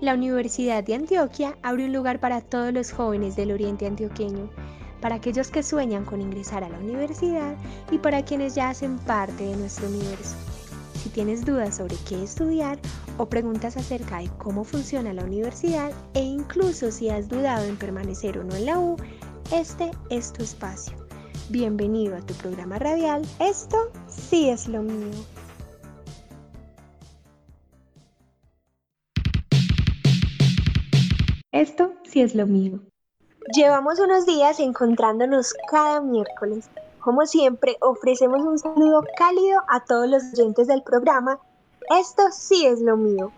La Universidad de Antioquia abre un lugar para todos los jóvenes del oriente antioqueño, para aquellos que sueñan con ingresar a la universidad y para quienes ya hacen parte de nuestro universo. Si tienes dudas sobre qué estudiar o preguntas acerca de cómo funciona la universidad e incluso si has dudado en permanecer o no en la U, este es tu espacio. Bienvenido a tu programa radial. Esto sí es lo mío. Esto sí es lo mío. Llevamos unos días encontrándonos cada miércoles. Como siempre, ofrecemos un saludo cálido a todos los oyentes del programa. Esto sí es lo mío.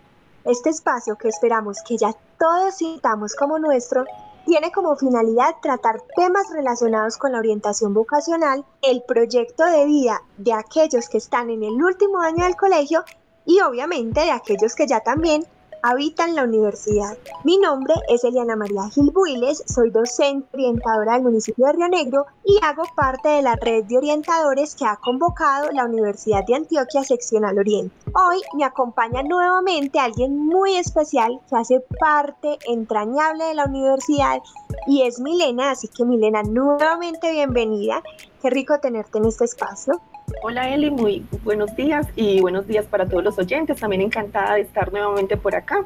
Este espacio que esperamos que ya todos sintamos como nuestro tiene como finalidad tratar temas relacionados con la orientación vocacional, el proyecto de vida de aquellos que están en el último año del colegio y obviamente de aquellos que ya también habitan la universidad. Mi nombre es Eliana María Gil Builes, soy docente orientadora del municipio de Río Negro y hago parte de la red de orientadores que ha convocado la Universidad de Antioquia Seccional Oriente. Hoy me acompaña nuevamente alguien muy especial que hace parte entrañable de la universidad y es Milena, así que Milena, nuevamente bienvenida. Qué rico tenerte en este espacio. Hola Eli, muy buenos días y buenos días para todos los oyentes. También encantada de estar nuevamente por acá.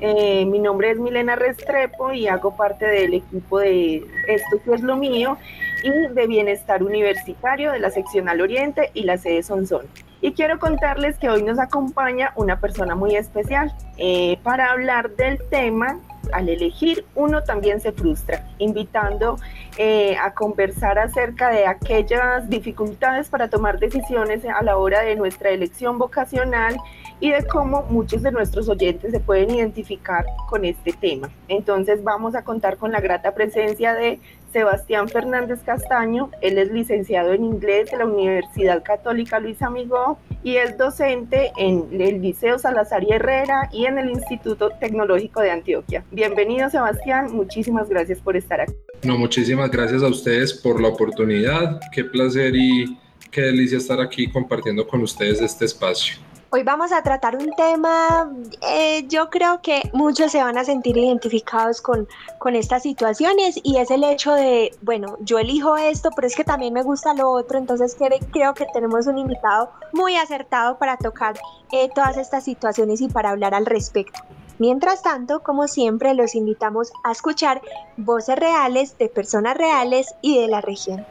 Eh, mi nombre es Milena Restrepo y hago parte del equipo de Esto que es lo mío y de Bienestar Universitario de la Seccional Oriente y la sede Sonsón. Y quiero contarles que hoy nos acompaña una persona muy especial eh, para hablar del tema al elegir uno también se frustra, invitando eh, a conversar acerca de aquellas dificultades para tomar decisiones a la hora de nuestra elección vocacional y de cómo muchos de nuestros oyentes se pueden identificar con este tema. Entonces vamos a contar con la grata presencia de Sebastián Fernández Castaño. Él es licenciado en inglés de la Universidad Católica Luis Amigó y es docente en el Liceo Salazar y Herrera y en el Instituto Tecnológico de Antioquia. Bienvenido Sebastián, muchísimas gracias por estar aquí. No, muchísimas gracias a ustedes por la oportunidad. Qué placer y qué delicia estar aquí compartiendo con ustedes este espacio. Hoy vamos a tratar un tema, eh, yo creo que muchos se van a sentir identificados con, con estas situaciones y es el hecho de, bueno, yo elijo esto, pero es que también me gusta lo otro, entonces creo que tenemos un invitado muy acertado para tocar eh, todas estas situaciones y para hablar al respecto. Mientras tanto, como siempre, los invitamos a escuchar voces reales de personas reales y de la región.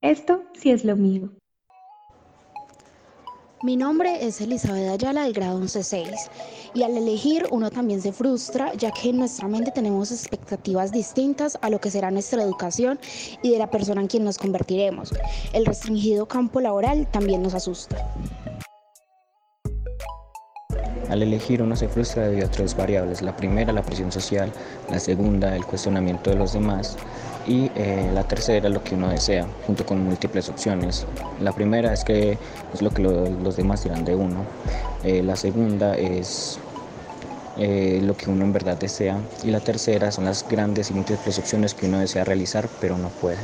Esto sí es lo mío. Mi nombre es Elizabeth Ayala del grado 11-6 y al elegir uno también se frustra ya que en nuestra mente tenemos expectativas distintas a lo que será nuestra educación y de la persona en quien nos convertiremos. El restringido campo laboral también nos asusta. Al elegir uno se frustra debido a tres variables. La primera, la presión social. La segunda, el cuestionamiento de los demás y eh, la tercera lo que uno desea, junto con múltiples opciones. La primera es que es lo que los demás dirán de uno. Eh, la segunda es eh, lo que uno en verdad desea. Y la tercera son las grandes y múltiples opciones que uno desea realizar, pero no puede.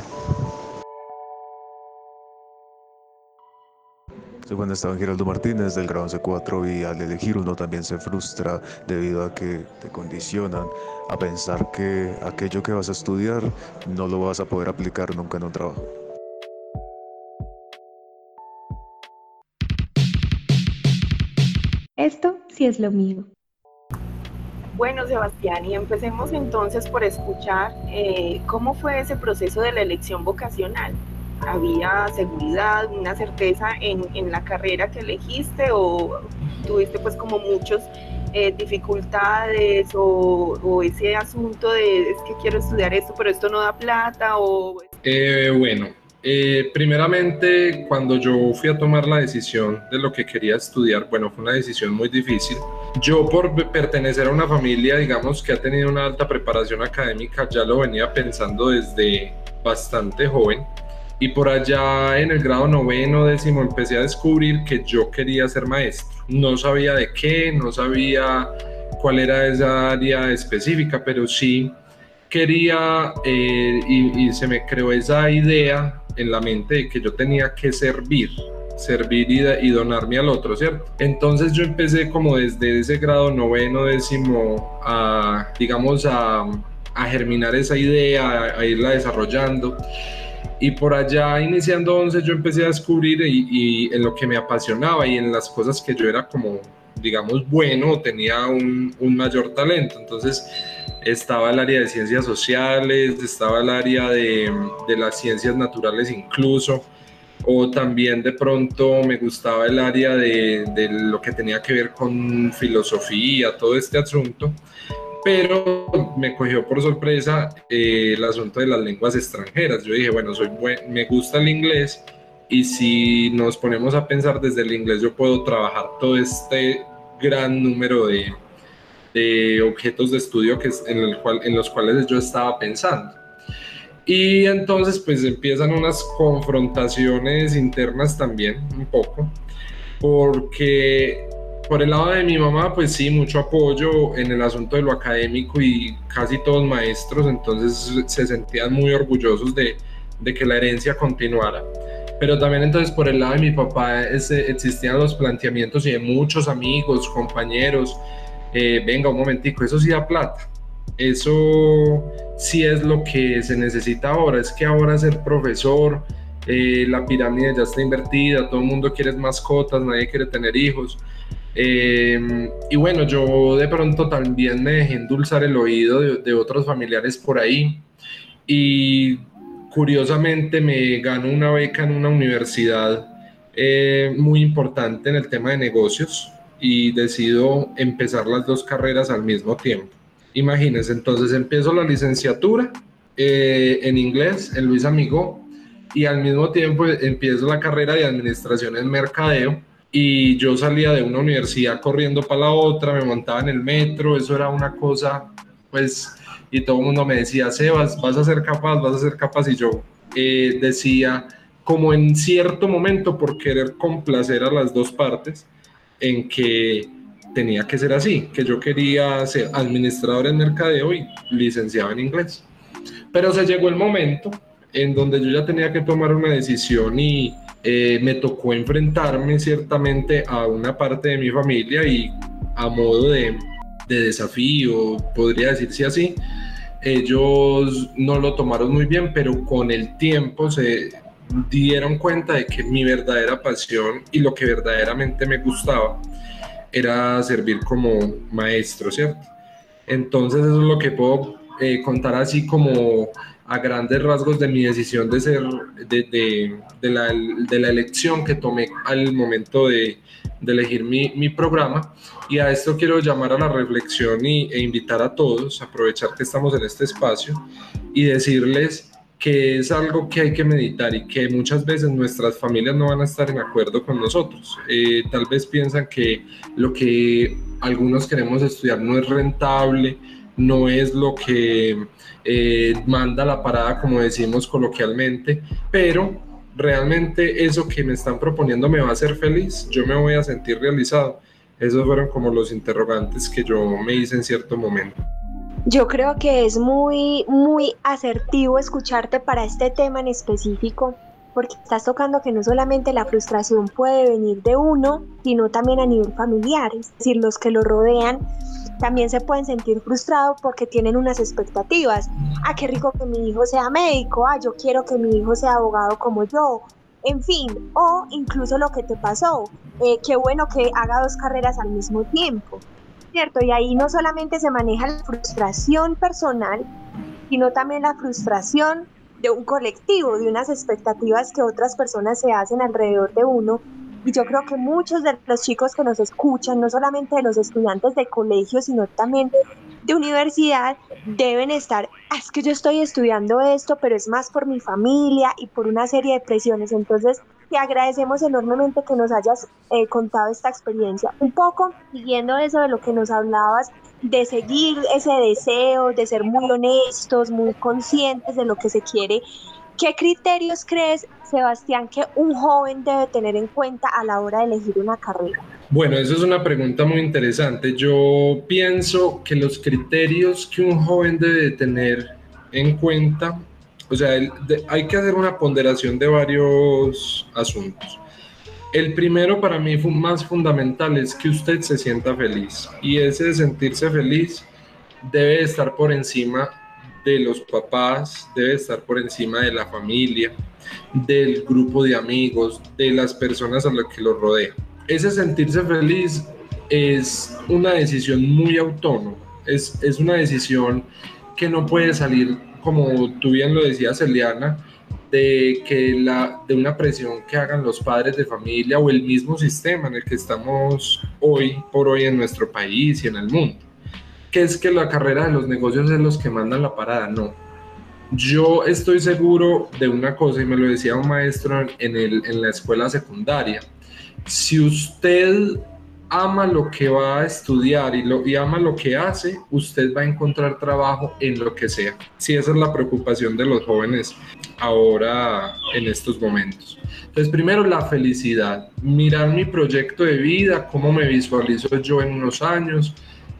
Soy Juan Esteban Giraldo Martínez del grado C4 y al elegir uno también se frustra debido a que te condicionan a pensar que aquello que vas a estudiar no lo vas a poder aplicar nunca en un trabajo. Esto sí es lo mío. Bueno, Sebastián, y empecemos entonces por escuchar eh, cómo fue ese proceso de la elección vocacional había seguridad, una certeza en, en la carrera que elegiste o tuviste pues como muchos eh, dificultades o, o, ese asunto de es que quiero estudiar esto pero esto no da plata o... Eh, bueno, eh, primeramente cuando yo fui a tomar la decisión de lo que quería estudiar, bueno, fue una decisión muy difícil. Yo por pertenecer a una familia, digamos, que ha tenido una alta preparación académica, ya lo venía pensando desde bastante joven y por allá en el grado noveno, décimo, empecé a descubrir que yo quería ser maestro. No sabía de qué, no sabía cuál era esa área específica, pero sí quería eh, y, se me creó esa idea en la mente de que yo tenía que servir, servir y, donarme al otro, ¿cierto? Entonces yo empecé como desde ese grado noveno, décimo, a, digamos, a, germinar esa idea, a, irla desarrollando. Y por allá, iniciando 11, yo empecé a descubrir y, en lo que me apasionaba y en las cosas que yo era como, digamos, bueno, tenía un, un mayor talento. Entonces, estaba el área de ciencias sociales, estaba el área de, de, las ciencias naturales incluso, o también de pronto me gustaba el área de, de, lo que tenía que ver con filosofía, todo este asunto, pero me cogió por sorpresa eh, el asunto de las lenguas extranjeras. Yo dije, bueno, soy buen, me gusta el inglés y si nos ponemos a pensar desde el inglés yo puedo trabajar todo este gran número de de objetos de estudio que, en, el cual, en los cuales yo estaba pensando. Y entonces pues empiezan unas confrontaciones internas también, un poco, porque por el lado de mi mamá, pues sí, mucho apoyo en el asunto de lo académico y casi todos maestros, entonces se sentían muy orgullosos de, de que la herencia continuara. Pero también entonces por el lado de mi papá ese, existían los planteamientos y de muchos amigos, compañeros, eh, venga un momentico, eso sí da plata. Eso sí es lo que se necesita ahora, es que ahora ser profesor, eh, la pirámide ya está invertida, todo el mundo quiere mascotas, nadie quiere tener hijos. Em, y bueno, yo de pronto también me dejé endulzar el oído de, otros familiares por ahí y curiosamente me gano una beca en una universidad eh, muy importante en el tema de negocios y decido empezar las dos carreras al mismo tiempo. Imagínense, entonces empiezo la licenciatura eh, en inglés en Luis Amigo y al mismo tiempo empiezo la carrera de administración en mercadeo y yo salía de una universidad corriendo para la otra, me montaba en el metro, eso era una cosa, pues, y todo el mundo me decía, Sebas, vas a ser capaz, vas a ser capaz, y yo eh, decía, como en cierto momento, por querer complacer a las dos partes, en que tenía que ser así, que yo quería ser administrador en mercadeo y licenciado en inglés. Pero se llegó el momento en donde yo ya tenía que tomar una decisión y eh, me tocó enfrentarme ciertamente a una parte de mi familia y a modo de, de desafío, podría decirse así, ellos no lo tomaron muy bien, pero con el tiempo se dieron cuenta de que mi verdadera pasión y lo que verdaderamente me gustaba era servir como maestro, ¿cierto? Entonces eso es lo que puedo eh, contar así como a grandes rasgos de mi decisión de ser, de, de, la, de la, elección que tomé al momento de, elegir mi, mi, programa. Y a esto quiero llamar a la reflexión y, e invitar a todos, aprovechar que estamos en este espacio y decirles que es algo que hay que meditar y que muchas veces nuestras familias no van a estar en acuerdo con nosotros. Eh, tal vez piensan que lo que algunos queremos estudiar no es rentable, no es lo que eh, manda la parada, como decimos coloquialmente, pero realmente eso que me están proponiendo me va a hacer feliz, yo me voy a sentir realizado. Esos fueron como los interrogantes que yo me hice en cierto momento. Yo creo que es muy, muy asertivo escucharte para este tema en específico, porque estás tocando que no solamente la frustración puede venir de uno, sino también a nivel familiar, es decir, los que lo rodean también se pueden sentir frustrados porque tienen unas expectativas. Ah, qué rico que mi hijo sea médico, ah, yo quiero que mi hijo sea abogado como yo, en fin, o incluso lo que te pasó, eh, qué bueno que haga dos carreras al mismo tiempo. ¿cierto? Y ahí no solamente se maneja la frustración personal, sino también la frustración de un colectivo, de unas expectativas que otras personas se hacen alrededor de uno. Y yo creo que muchos de los chicos que nos escuchan, no solamente de los estudiantes de colegio, sino también de universidad, deben estar, ah, es que yo estoy estudiando esto, pero es más por mi familia y por una serie de presiones. Entonces, te agradecemos enormemente que nos hayas eh, contado esta experiencia. Un poco siguiendo eso de lo que nos hablabas, de seguir ese deseo, de ser muy honestos, muy conscientes de lo que se quiere. ¿Qué criterios crees, Sebastián, que un joven debe tener en cuenta a la hora de elegir una carrera? Bueno, eso es una pregunta muy interesante. Yo pienso que los criterios que un joven debe tener en cuenta o sea, hay que hacer una ponderación de varios asuntos. El primero para mí más fundamental es que usted se sienta feliz y ese sentirse feliz debe estar por encima de los papás, debe estar por encima de la familia, del grupo de amigos, de las personas a las que lo rodea. Ese sentirse feliz es una decisión muy autónoma, es, es una decisión que no puede salir, como tú bien lo decías, Eliana, de, que la, de una presión que hagan los padres de familia o el mismo sistema en el que estamos hoy por hoy en nuestro país y en el mundo. Que es que la carrera de los negocios es los que mandan la parada, no. Yo estoy seguro de una cosa y me lo decía un maestro en, el, en la escuela secundaria. Si usted ama lo que va a estudiar y, lo, y ama lo que hace, usted va a encontrar trabajo en lo que sea. Si esa es la preocupación de los jóvenes ahora en estos momentos. Entonces, primero la felicidad, mirar mi proyecto de vida, cómo me visualizo yo en unos años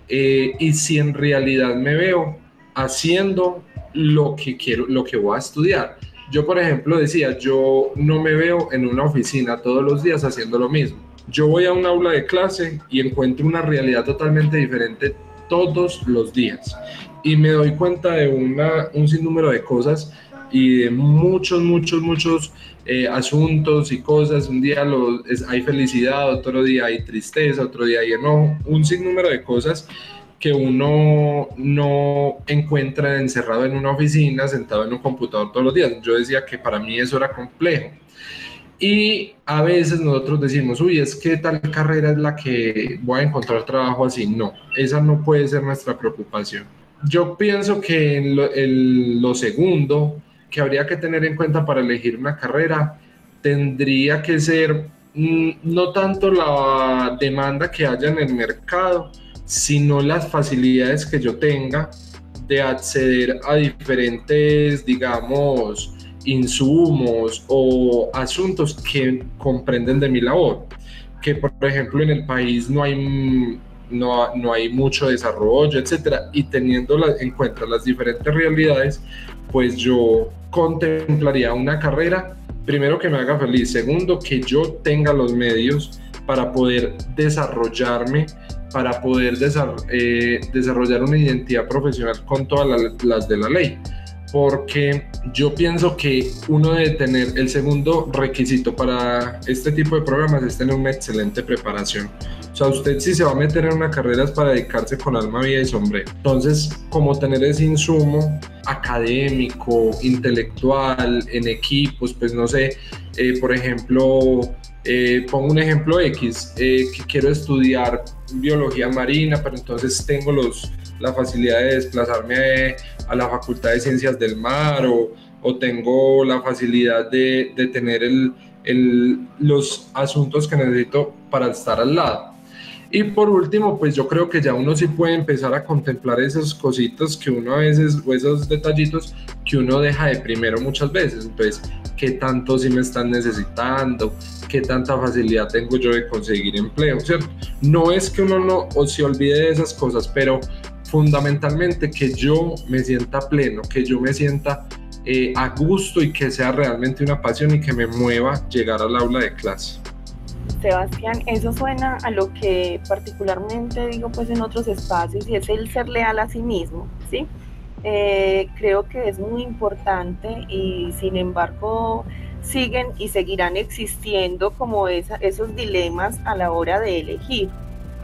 eh, y si en realidad me veo haciendo lo que quiero, lo que voy a estudiar. Yo, por ejemplo, decía, yo no me veo en una oficina todos los días haciendo lo mismo yo voy a un aula de clase y encuentro una realidad totalmente diferente todos los días y me doy cuenta de una, un sinnúmero de cosas y de muchos, muchos, muchos eh, asuntos y cosas. Un día hay felicidad, otro día hay tristeza, otro día hay enojo, un sinnúmero de cosas que uno no encuentra encerrado en una oficina, sentado en un computador todos los días. Yo decía que para mí eso era complejo. Y a veces nosotros decimos, uy, es que tal carrera es la que voy a encontrar trabajo así. No, esa no puede ser nuestra preocupación. Yo pienso que en lo, segundo que habría que tener en cuenta para elegir una carrera tendría que ser mm, no tanto la demanda que haya en el mercado, sino las facilidades que yo tenga de acceder a diferentes, digamos, insumos o asuntos que comprenden de mi labor. Que por ejemplo en el país no hay, no, no hay mucho desarrollo, etcétera, y teniendo en cuenta las diferentes realidades, pues yo contemplaría una carrera, primero que me haga feliz, segundo que yo tenga los medios para poder desarrollarme, para poder eh, desarrollar una identidad profesional con todas las de la ley porque yo pienso que uno debe tener el segundo requisito para este tipo de programas es tener una excelente preparación. O sea, usted si se va a meter en una carrera es para dedicarse con alma, vida y sombrero. Entonces, como tener ese insumo académico, intelectual, en equipos, pues no sé, eh, por ejemplo, eh, pongo un ejemplo X, eh, que quiero estudiar biología marina, pero entonces tengo los, la facilidad de desplazarme a la Facultad de Ciencias del Mar o, o tengo la facilidad de, de tener el, el, los asuntos que necesito para estar al lado. Y por último, pues yo creo que ya uno sí puede empezar a contemplar esas cositas que uno a veces, o esos detallitos que uno deja de primero muchas veces. Entonces, ¿qué tanto sí me están necesitando? ¿Qué tanta facilidad tengo yo de conseguir empleo? ¿Cierto? No es que uno no o se olvide de esas cosas, pero fundamentalmente que yo me sienta pleno, que yo me sienta eh, a gusto y que sea realmente una pasión y que me mueva llegar al aula de clase. Sebastián, eso suena a lo que particularmente digo pues en otros espacios y es el ser leal a sí mismo, ¿sí? Eh, creo que es muy importante y sin embargo siguen y seguirán existiendo como esos dilemas a la hora de elegir,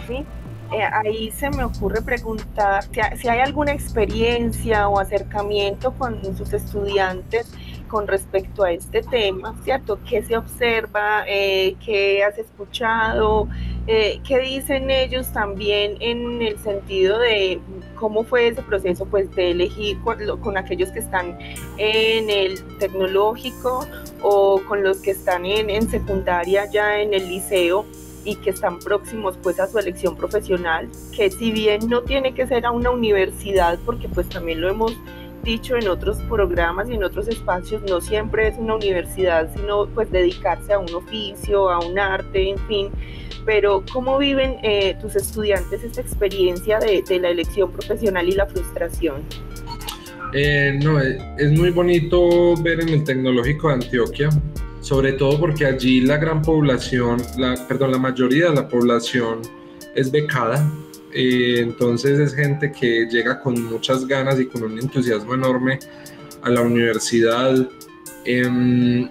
¿sí? Eh, ahí se me ocurre preguntar si hay alguna experiencia o acercamiento con sus estudiantes con respecto a este tema, ¿cierto? ¿Qué se observa? Eh, ¿Qué has escuchado? Eh, ¿Qué dicen ellos también en el sentido de cómo fue ese proceso pues, de elegir con, con aquellos que están en el tecnológico o con los que están en, en secundaria ya en el liceo? y que están próximos pues a su elección profesional, que si bien no tiene que ser a una universidad, porque pues también lo hemos dicho en otros programas y en otros espacios, no siempre es una universidad, sino pues dedicarse a un oficio, a un arte, en fin. Pero ¿cómo viven eh, tus estudiantes esta experiencia de, de, la elección profesional y la frustración? Eh, no, eh, es muy bonito ver en el Tecnológico de Antioquia, sobre todo porque allí la gran población, la, perdón, la mayoría de la población es becada, eh, entonces es gente que llega con muchas ganas y con un entusiasmo enorme a la universidad. Em,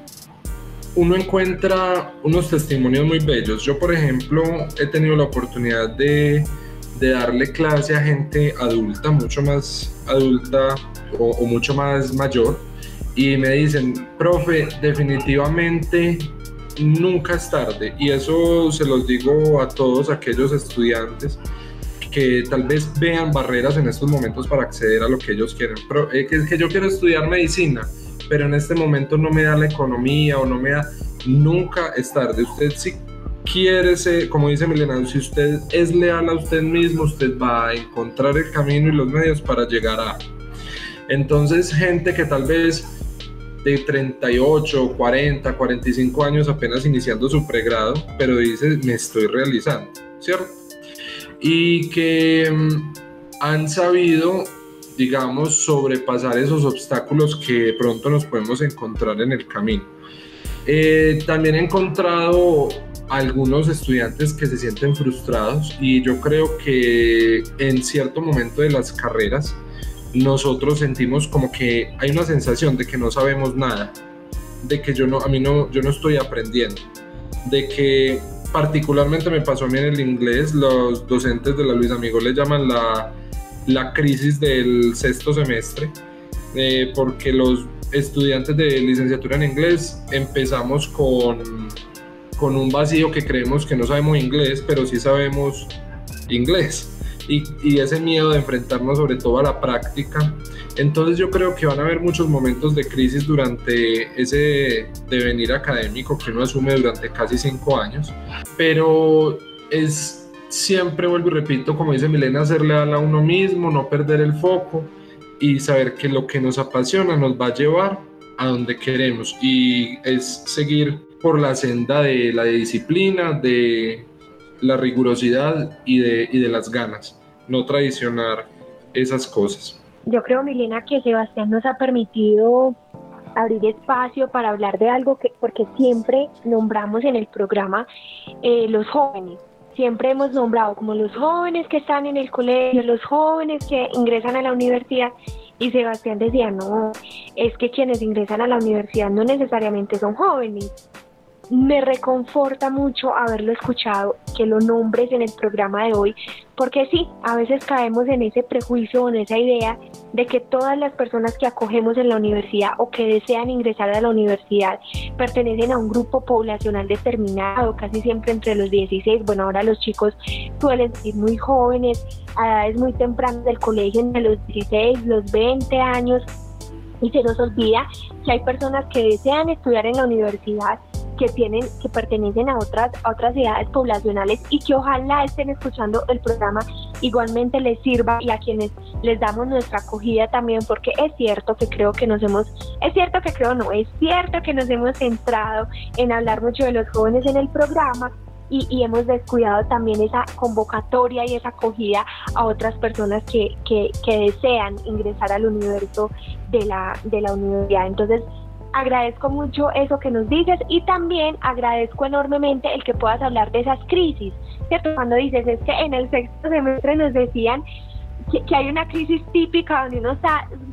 uno encuentra unos testimonios muy bellos. Yo, por ejemplo, he tenido la oportunidad de, de darle clase a gente adulta, mucho más adulta o, mucho más mayor, y me dicen, profe, definitivamente nunca es tarde. Y eso se los digo a todos aquellos estudiantes que tal vez vean barreras en estos momentos para acceder a lo que ellos quieren. Pero, eh, que, yo quiero estudiar medicina, pero en este momento no me da la economía o no me da, nunca es tarde. Usted si quiere ser, como dice Milena, si usted es leal a usted mismo, usted va a encontrar el camino y los medios para llegar a. Entonces, gente que tal vez de 38, 40, 45 años apenas iniciando su pregrado, pero dice, me estoy realizando, ¿cierto? Y que mm, han sabido digamos, sobrepasar esos obstáculos que pronto nos podemos encontrar en el camino. Eh, también he encontrado algunos estudiantes que se sienten frustrados y yo creo que en cierto momento de las carreras nosotros sentimos como que hay una sensación de que no sabemos nada, de que yo no, a mí no, yo no estoy aprendiendo, de que particularmente me pasó a mí en el inglés, los docentes de la Luis Amigo le llaman la la crisis del sexto semestre, eh, porque los estudiantes de licenciatura en inglés empezamos con, con un vacío que creemos que no sabemos inglés, pero sí sabemos inglés. Y, y, ese miedo de enfrentarnos sobre todo a la práctica. Entonces yo creo que van a haber muchos momentos de crisis durante ese devenir académico que uno asume durante casi cinco años, pero es siempre vuelvo y repito, como dice Milena, hacerle a uno mismo, no perder el foco y saber que lo que nos apasiona nos va a llevar a donde queremos y es seguir por la senda de la disciplina, de la rigurosidad y de, y de las ganas, no traicionar esas cosas. Yo creo, Milena, que Sebastián nos ha permitido abrir espacio para hablar de algo que, porque siempre nombramos en el programa eh, los jóvenes, siempre hemos nombrado como los jóvenes que están en el colegio, los jóvenes que ingresan a la universidad. Y Sebastián decía, no, es que quienes ingresan a la universidad no necesariamente son jóvenes, me reconforta mucho haberlo escuchado, que lo nombres en el programa de hoy, porque sí, a veces caemos en ese prejuicio en esa idea de que todas las personas que acogemos en la universidad o que desean ingresar a la universidad pertenecen a un grupo poblacional determinado, casi siempre entre los 16, bueno, ahora los chicos suelen ser muy jóvenes, a edades muy tempranas del colegio, entre los 16, los 20 años, y se nos olvida que hay personas que desean estudiar en la universidad que tienen, que pertenecen a otras, a otras ciudades poblacionales y que ojalá estén escuchando el programa igualmente les sirva y a quienes les damos nuestra acogida también, porque es cierto que creo que nos hemos, es cierto que creo no, es cierto que nos hemos centrado en hablar mucho de los jóvenes en el programa, y, hemos descuidado también esa convocatoria y esa acogida a otras personas que, que, que, desean ingresar al universo de la, de la universidad. Entonces, agradezco mucho eso que nos dices y también agradezco enormemente el que puedas hablar de esas crisis, ¿cierto? Cuando dices, es que en el sexto semestre nos decían que, hay una crisis típica donde uno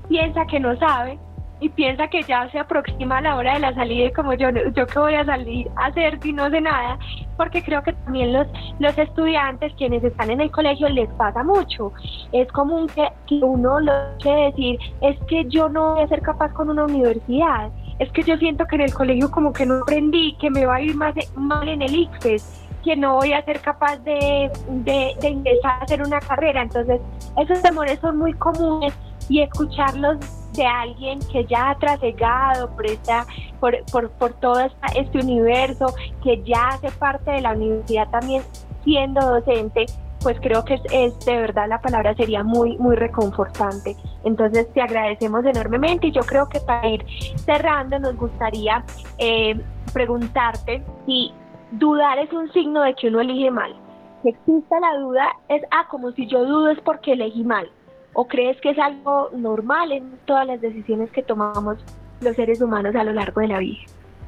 piensa que no sabe y piensa que ya se aproxima la hora de la salida y como yo, yo que voy a salir a hacer si no sé nada, porque creo que también los, los estudiantes, quienes están en el colegio, les pasa mucho. Es común que, que uno lo que decir, es que yo no voy a ser capaz con una universidad es que yo siento que en el colegio como que no aprendí, que me va a ir más mal en el ICFES, que no voy a ser capaz de, de, ingresar a hacer una carrera. Entonces, esos temores son muy comunes y escucharlos de alguien que ya ha trasegado por, esta, por, por, por todo este universo, que ya hace parte de la universidad también siendo docente, pues creo que es, de verdad la palabra sería muy, muy reconfortante. Entonces te agradecemos enormemente y yo creo que para ir cerrando nos gustaría eh, preguntarte si dudar es un signo de que uno elige mal. Si exista la duda es, ah, como si yo dudo es porque elegí mal. ¿O crees que es algo normal en todas las decisiones que tomamos los seres humanos a lo largo de la vida?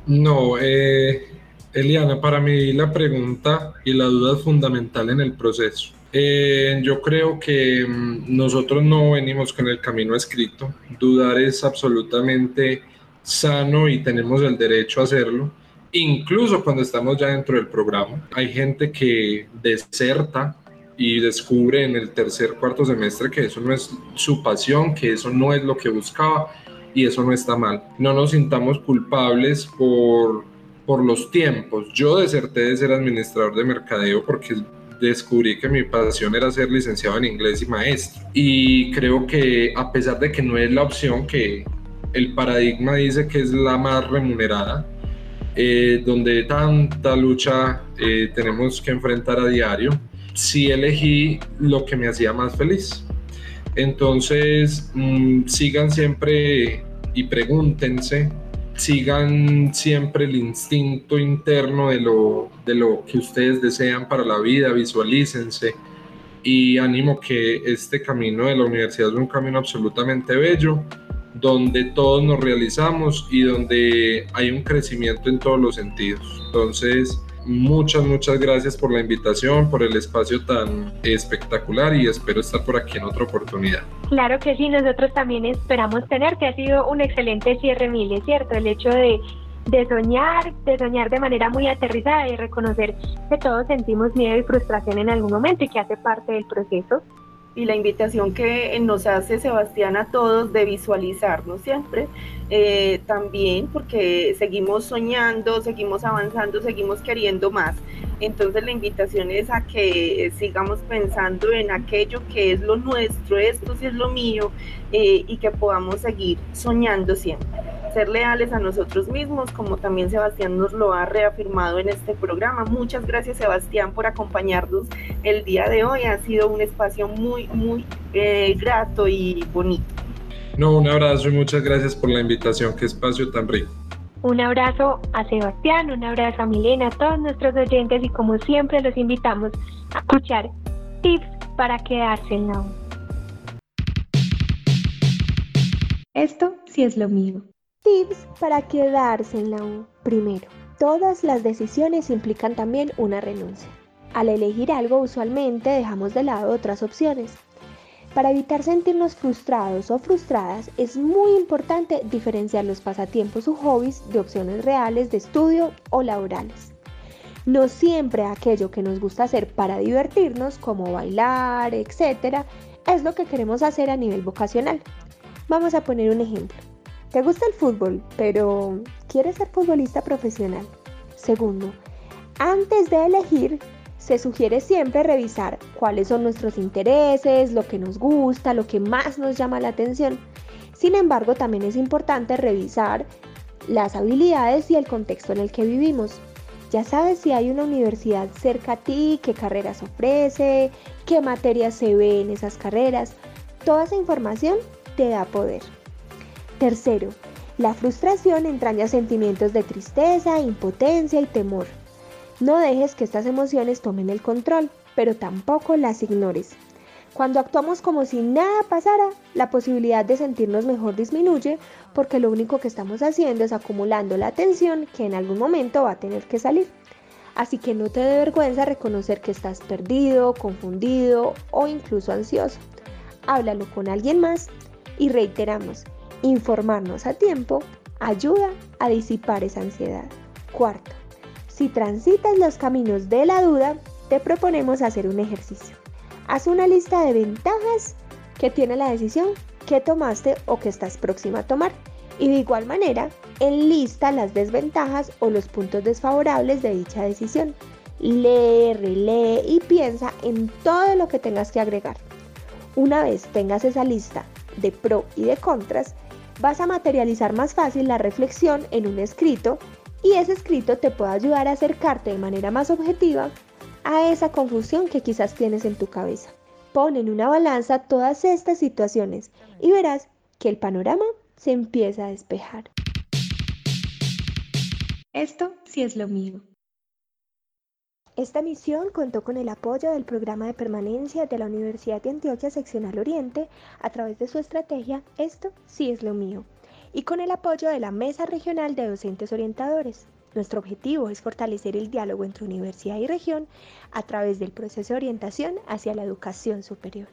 No, eh, Eliana, para mí la pregunta y la duda es fundamental en el proceso. Eh, yo creo que mm, nosotros no venimos con el camino escrito. Dudar es absolutamente sano y tenemos el derecho a hacerlo, incluso cuando estamos ya dentro del programa. Hay gente que deserta y descubre en el tercer, cuarto semestre que eso no es su pasión, que eso no es lo que buscaba y eso no está mal. No nos sintamos culpables por, por los tiempos. Yo deserté de ser administrador de mercadeo porque descubrí que mi pasión era ser licenciado en inglés y maestro. Y creo que a pesar de que no es la opción que el paradigma dice que es la más remunerada, eh, donde tanta lucha eh, tenemos que enfrentar a diario, sí elegí lo que me hacía más feliz. Entonces, mm, sigan siempre y pregúntense, sigan siempre el instinto interno de lo, de lo que ustedes desean para la vida, visualícense y ánimo que este camino de la universidad es un camino absolutamente bello donde todos nos realizamos y donde hay un crecimiento en todos los sentidos. Entonces, muchas, muchas gracias por la invitación, por el espacio tan espectacular y espero estar por aquí en otra oportunidad. Claro que sí, nosotros también esperamos tenerte. Ha sido un excelente cierre, Mil, es cierto, el hecho de, de soñar, de soñar de manera muy aterrizada y reconocer que todos sentimos miedo y frustración en algún momento y que hace parte del proceso y la invitación que nos hace Sebastián a todos de visualizarnos siempre, eh, también porque seguimos soñando, seguimos avanzando, seguimos queriendo más. Entonces la invitación es a que sigamos pensando en aquello que es lo nuestro, esto sí es lo mío, eh, y que podamos seguir soñando siempre ser leales a nosotros mismos, como también Sebastián nos lo ha reafirmado en este programa. Muchas gracias Sebastián por acompañarnos el día de hoy. Ha sido un espacio muy, muy eh, grato y bonito. No, un abrazo y muchas gracias por la invitación. Qué espacio tan rico. Un abrazo a Sebastián, un abrazo a Milena, a todos nuestros oyentes y como siempre los invitamos a escuchar tips para quedarse en la U. Esto sí es lo mío. Tips para quedarse en la U. Primero, todas las decisiones implican también una renuncia. Al elegir algo usualmente dejamos de lado otras opciones. Para evitar sentirnos frustrados o frustradas es muy importante diferenciar los pasatiempos o hobbies de opciones reales de estudio o laborales. No siempre aquello que nos gusta hacer para divertirnos, como bailar, etc., es lo que queremos hacer a nivel vocacional. Vamos a poner un ejemplo. ¿Te gusta el fútbol, pero quieres ser futbolista profesional? Segundo, antes de elegir, se sugiere siempre revisar cuáles son nuestros intereses, lo que nos gusta, lo que más nos llama la atención. Sin embargo, también es importante revisar las habilidades y el contexto en el que vivimos. Ya sabes si hay una universidad cerca a ti, qué carreras ofrece, qué materias se ve en esas carreras. Toda esa información te da poder. Tercero, la frustración entraña sentimientos de tristeza, impotencia y temor. No dejes que estas emociones tomen el control, pero tampoco las ignores. Cuando actuamos como si nada pasara, la posibilidad de sentirnos mejor disminuye porque lo único que estamos haciendo es acumulando la tensión que en algún momento va a tener que salir. Así que no te dé vergüenza reconocer que estás perdido, confundido o incluso ansioso. Háblalo con alguien más y reiteramos, Informarnos a tiempo ayuda a disipar esa ansiedad. Cuarto, si transitas los caminos de la duda, te proponemos hacer un ejercicio. Haz una lista de ventajas que tiene la decisión que tomaste o que estás próxima a tomar. Y de igual manera, enlista las desventajas o los puntos desfavorables de dicha decisión. Lee, relee y piensa en todo lo que tengas que agregar. Una vez tengas esa lista de pro y de contras, vas a materializar más fácil la reflexión en un escrito y ese escrito te puede ayudar a acercarte de manera más objetiva a esa confusión que quizás tienes en tu cabeza. Pon en una balanza todas estas situaciones y verás que el panorama se empieza a despejar. Esto sí es lo mío. Esta misión contó con el apoyo del programa de permanencia de la Universidad de Antioquia Seccional Oriente a través de su estrategia Esto sí es lo mío y con el apoyo de la Mesa Regional de Docentes Orientadores. Nuestro objetivo es fortalecer el diálogo entre universidad y región a través del proceso de orientación hacia la educación superior.